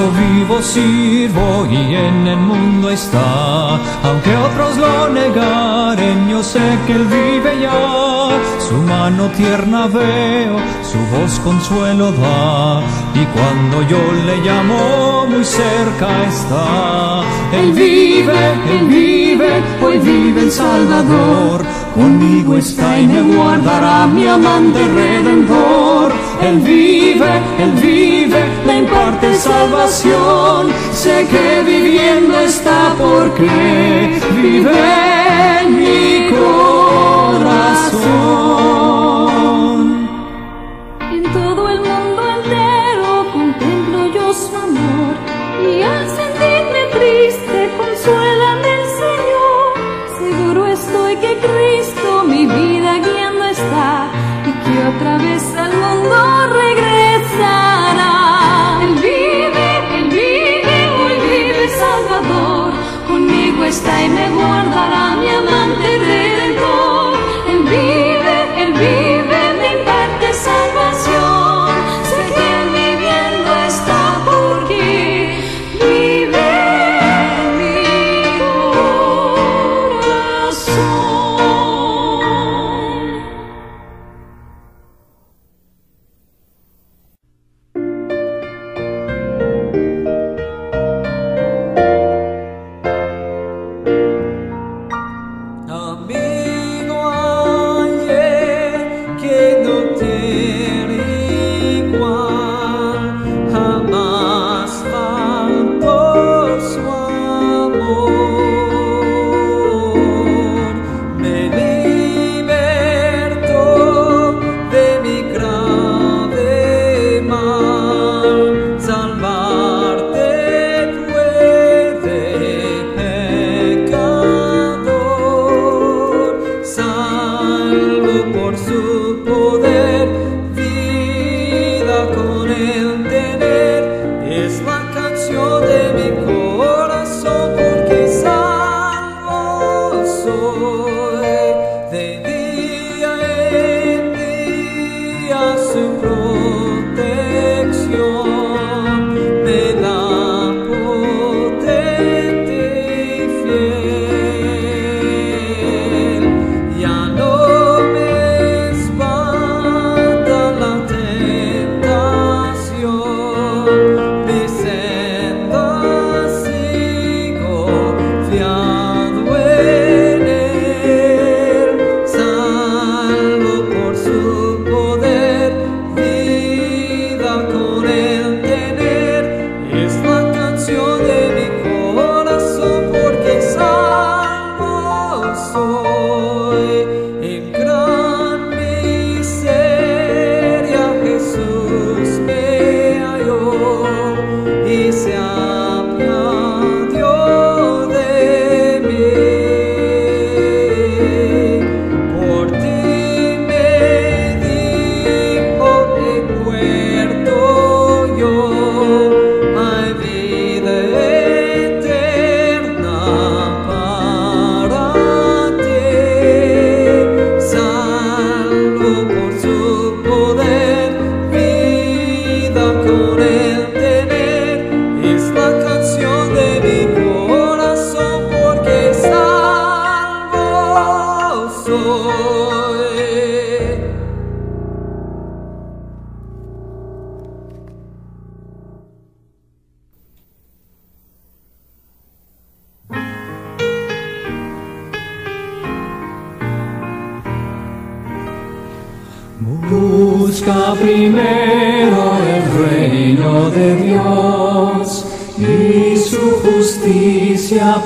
Cristo vivo sirvo y en el mundo está. Aunque otros lo negaren, yo sé que Él vive ya. Su mano tierna veo, su voz consuelo da. Y cuando yo le llamo, muy cerca está. Él vive, Él vive, hoy vive el Salvador. Conmigo está y me guardará mi amante redentor. Él vive, Él vive, me imparte salvación. Sé que viviendo está porque vive mi corazón.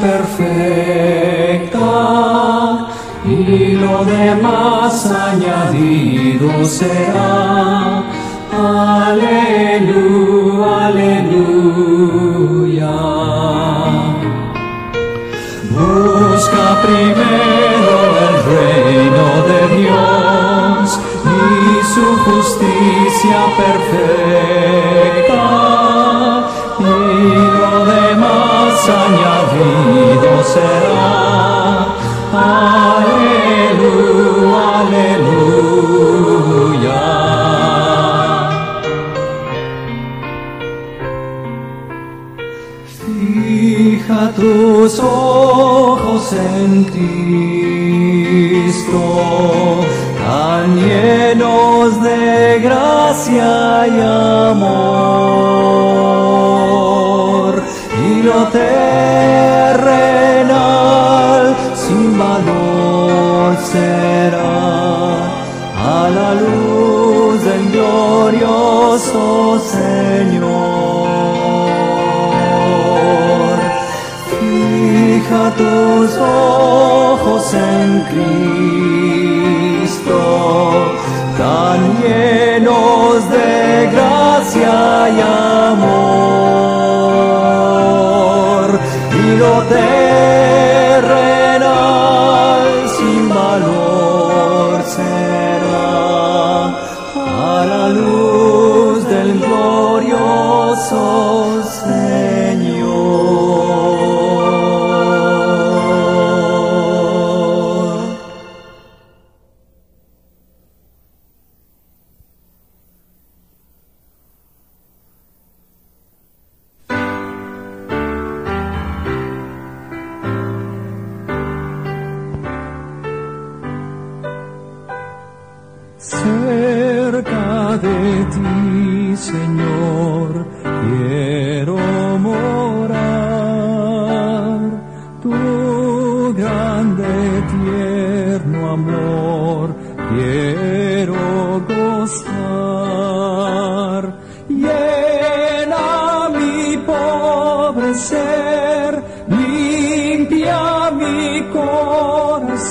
perfecta y lo demás añadido será. Aleluya, aleluya. Busca primero el reino de Dios y su justicia perfecta sanha vida será vida.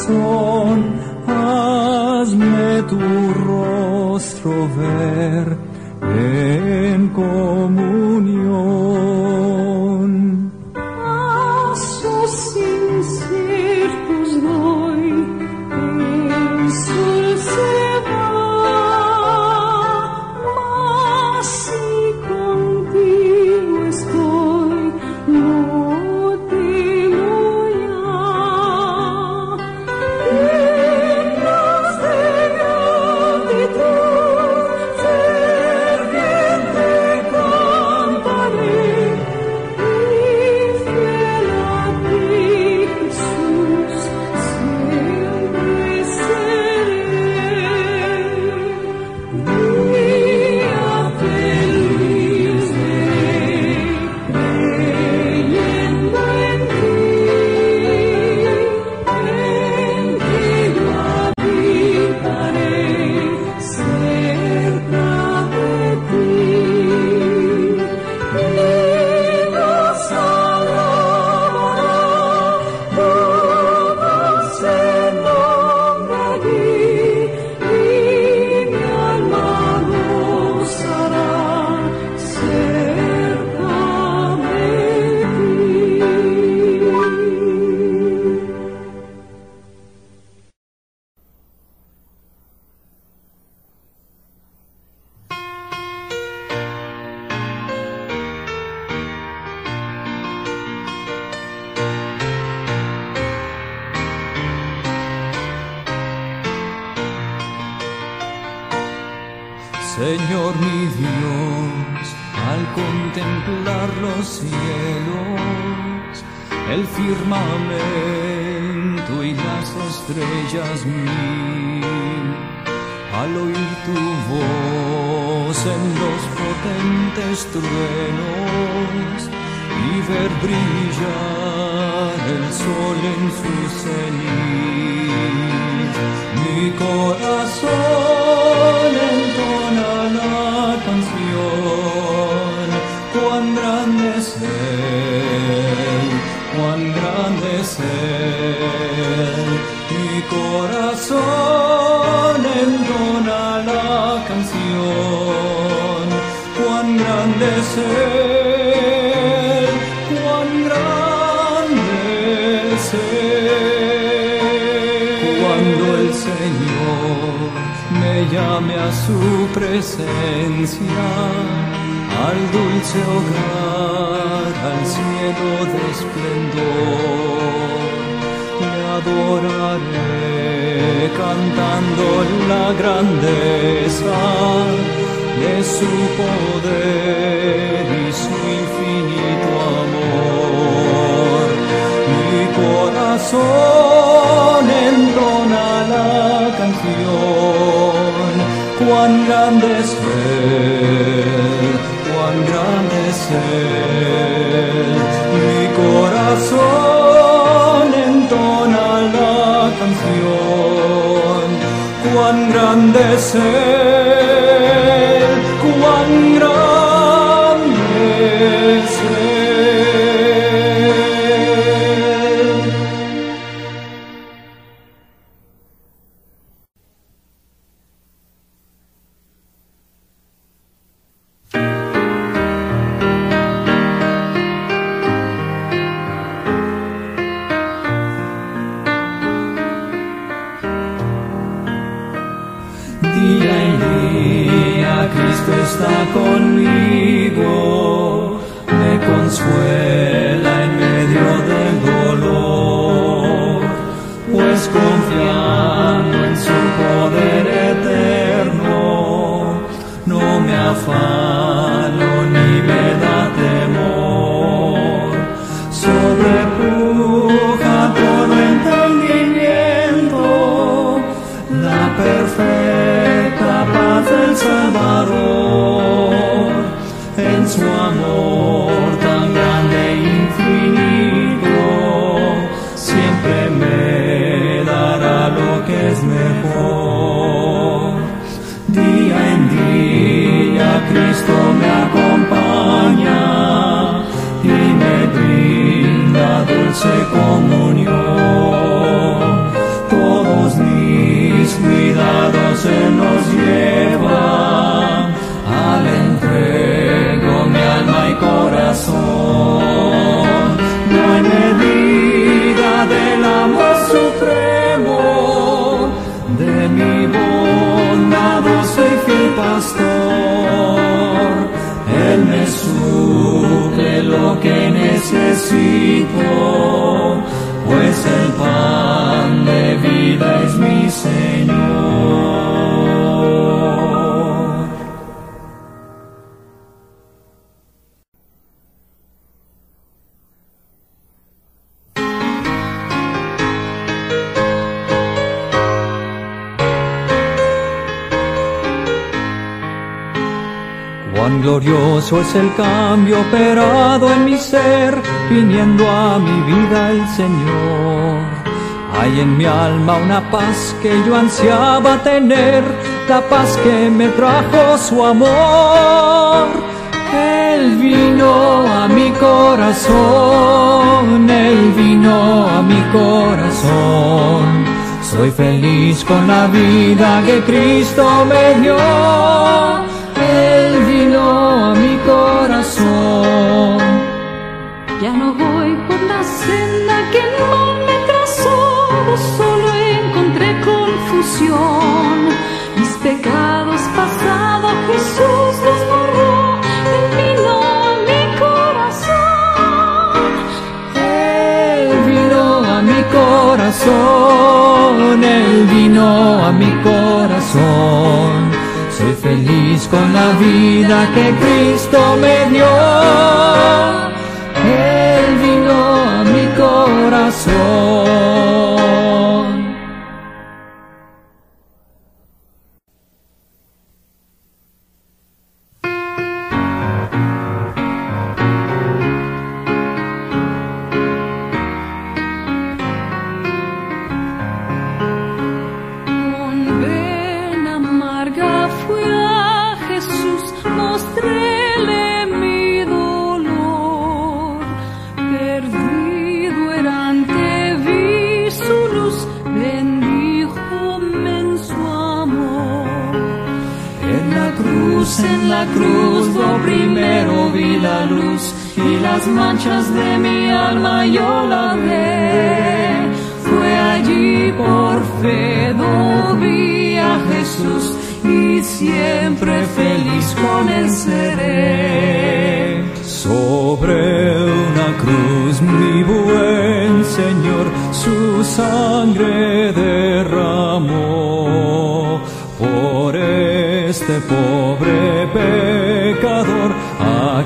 corazón, hazme tu rostro ver en comunión. al tu voz en los potentes truenos y ver brillar el sol en su ceniz. Mi corazón entona la canción, cuán grande es él, cuán grande es él, mi corazón abandona la canción. Cuán grande es él, cuán grande es él. Cuando el Señor me llame a su presencia, al dulce hogar, al cielo de esplendor adoraré cantando la grandeza de su poder y su infinito amor. Mi corazón entona la canción, cuán grande es cuán grande es. Grande es Día en día Cristo está conmigo, me consuela en medio del dolor, pues confiando en su poder eterno, no me afano dulce comunión es el cambio operado en mi ser, viniendo a mi vida el Señor. Hay en mi alma una paz que yo ansiaba tener, la paz que me trajo su amor. Él vino a mi corazón, Él vino a mi corazón. Soy feliz con la vida que Cristo me dio. Corazón. Ya no voy por la senda que el mal me trazó, solo encontré confusión. Mis pecados pasados Jesús los borró, a mi corazón. Él vino a mi corazón, Él vino a mi corazón. Feliz con la vida que Cristo me dio. Él vino a mi corazón.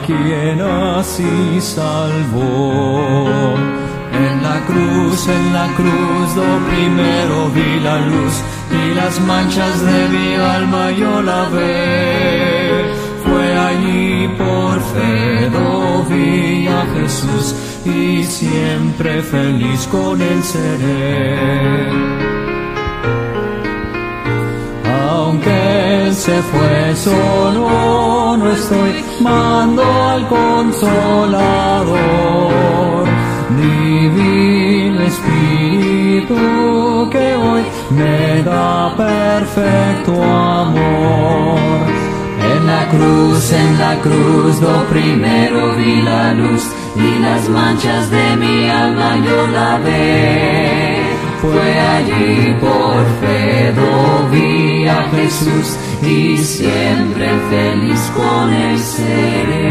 Quien así salvó. En la cruz, en la cruz, lo primero vi la luz y las manchas de mi alma yo la ve. Fue allí por fe, lo vi a Jesús y siempre feliz con él seré. Se fue solo, no estoy mando al consolador, divino Espíritu que hoy me da perfecto amor. En la cruz, en la cruz, lo primero vi la luz y las manchas de mi alma yo la ve. Fue allí por fe vi a Jesús y siempre feliz con él.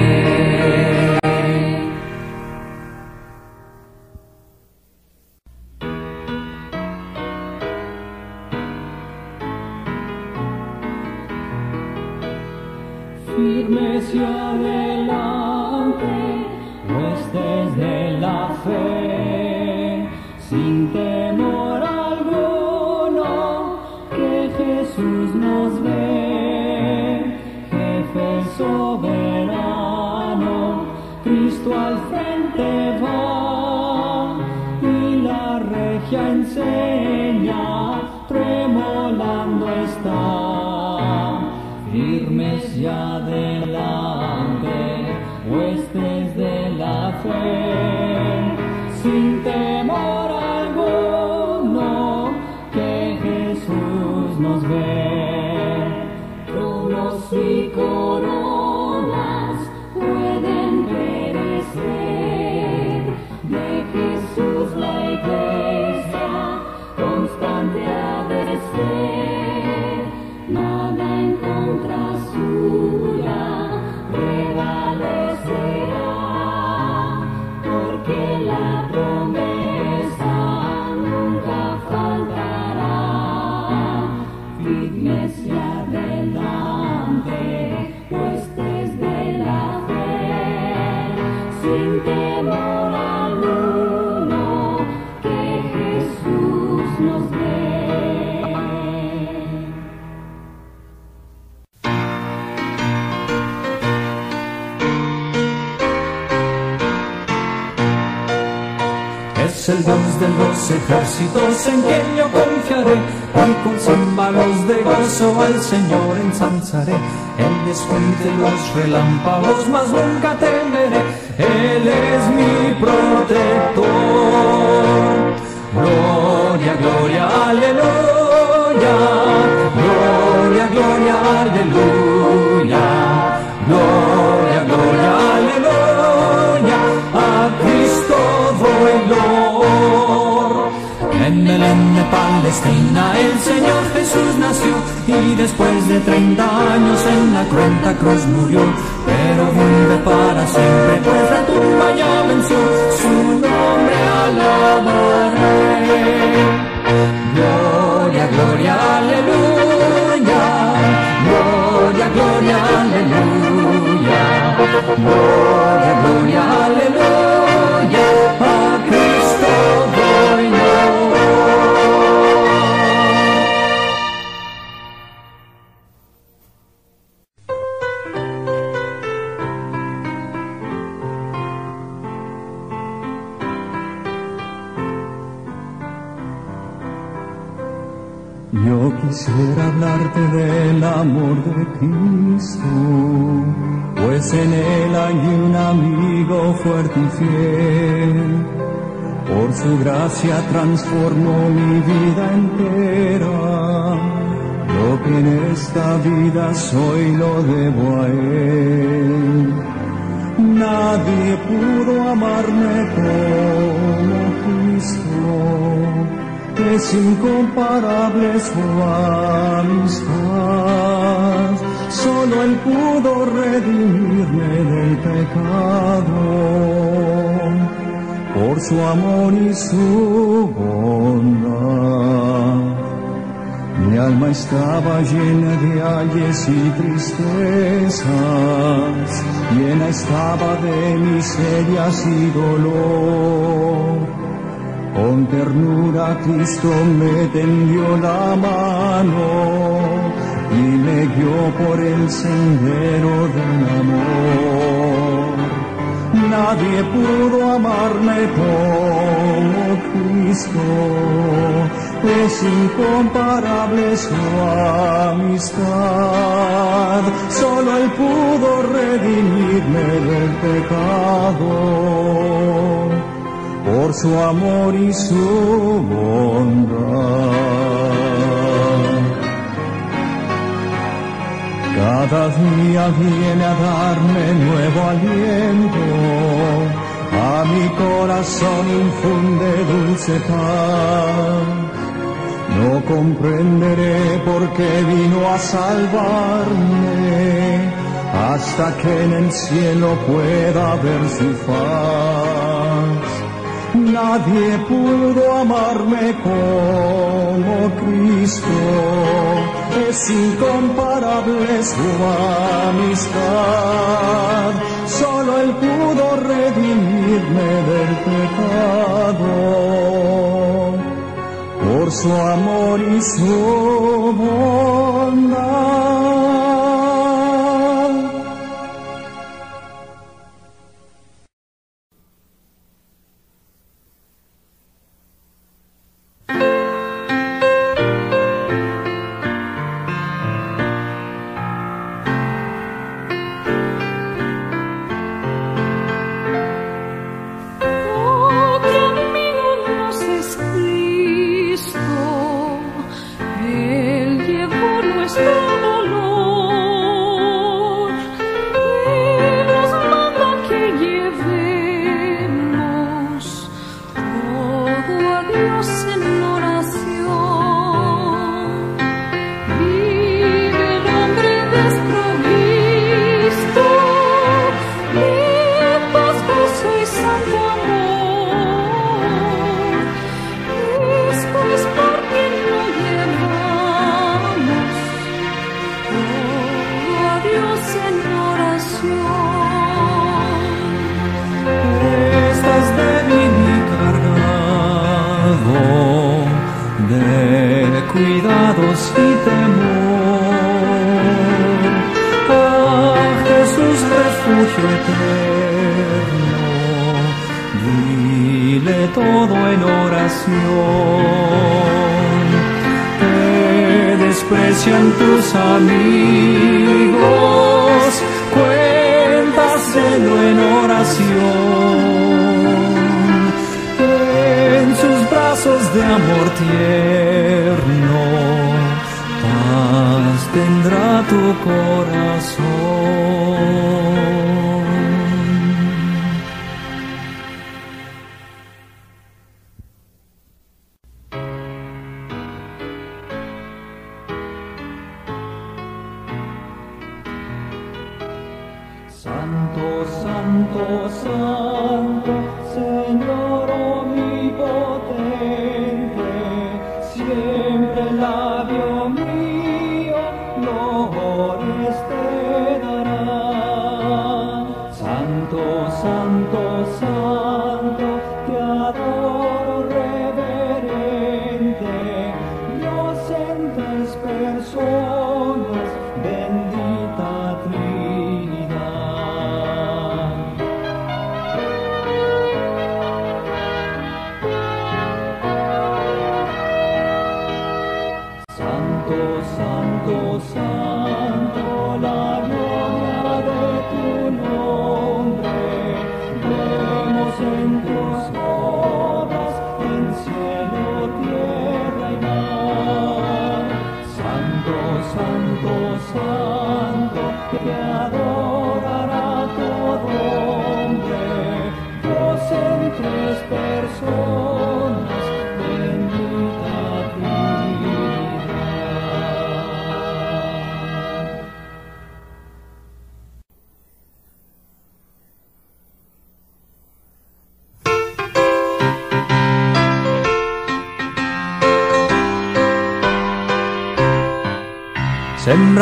En quien yo confiaré y con címbalos de gozo al Señor ensalzaré. Él descuide los relámpagos, mas nunca temeré. Él es mi protector. Gloria, gloria, aleluya. Palestina el Señor Jesús nació y después de 30 años en la cruenta cruz murió, pero vive para siempre, pues la tumba ya venció, su nombre alabaré. Gloria, gloria, aleluya, gloria, gloria, aleluya, gloria, gloria, Yo quisiera hablarte del amor de Cristo, pues en él hay un amigo fuerte y fiel. Por su gracia transformó mi vida entera. Lo que en esta vida soy lo debo a él. Nadie pudo amarme como es incomparable su amistad. Solo Él pudo redimirme del pecado por su amor y su bondad. Mi alma estaba llena de ayes y tristezas, llena estaba de miserias y dolor Ternura Cristo me tendió la mano y me guió por el sendero del amor. Nadie pudo amarme como Cristo, es incomparable su amistad. Solo Él pudo redimirme del pecado por su amor y su bondad. Cada día viene a darme nuevo aliento, a mi corazón infunde dulce paz. No comprenderé por qué vino a salvarme, hasta que en el cielo pueda ver su faz. Nadie pudo amarme como Cristo, es incomparable su amistad. Solo Él pudo redimirme del pecado, por su amor y su bondad. Amor tierno, paz tendrá tu corazón.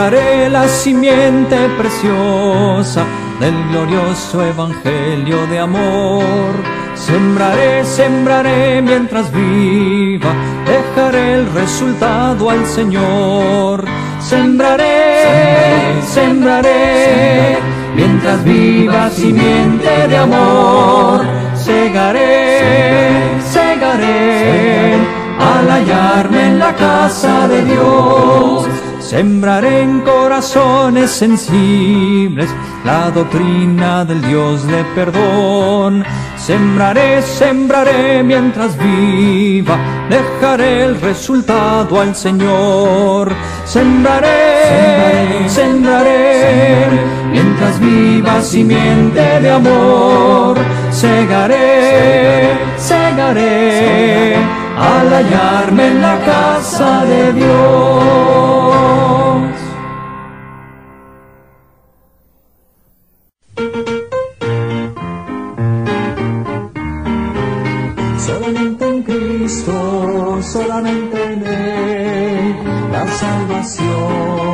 Sembraré la simiente preciosa del glorioso evangelio de amor Sembraré, sembraré mientras viva, dejaré el resultado al Señor. Sembraré, sembraré, mientras viva simiente de amor. Segaré, segaré, al hallarme en la casa de Dios. Sembraré en corazones sensibles la doctrina del Dios de perdón. Sembraré, sembraré mientras viva, dejaré el resultado al Señor. Sembraré, sembraré, mientras viva simiente de amor. Segaré, segaré, al hallarme en la casa de Dios. Solamente en Cristo, solamente en Él, la salvación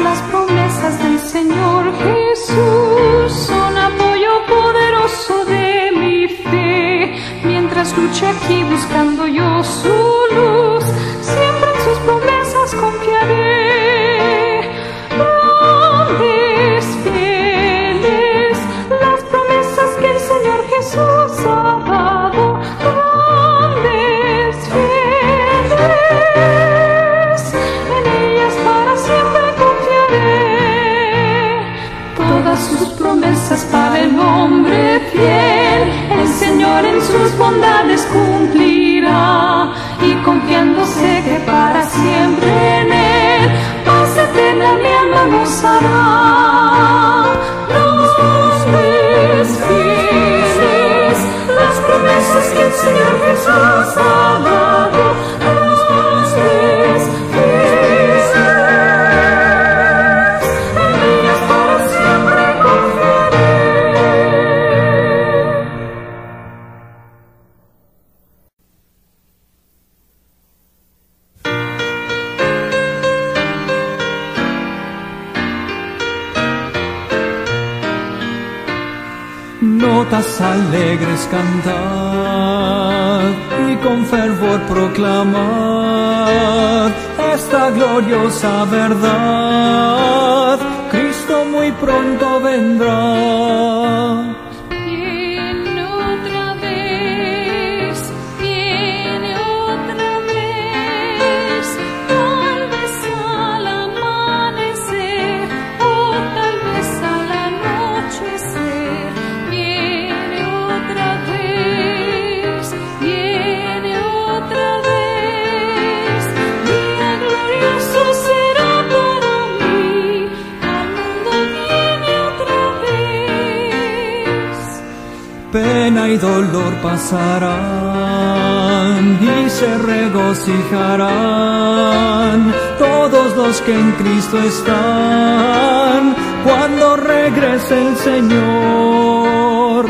Las promesas del Señor Jesús son apoyo poderoso de mi fe. Mientras luche aquí buscando yo su luz, sus bondades cumplirá. Y confiándose que para siempre en Él, paz eterna mi alma pasará. Los fieles, las promesas que el Señor Jesús ha alegres cantad y con fervor proclamad esta gloriosa verdad. Y dolor pasarán y se regocijarán todos los que en Cristo están cuando regrese el Señor.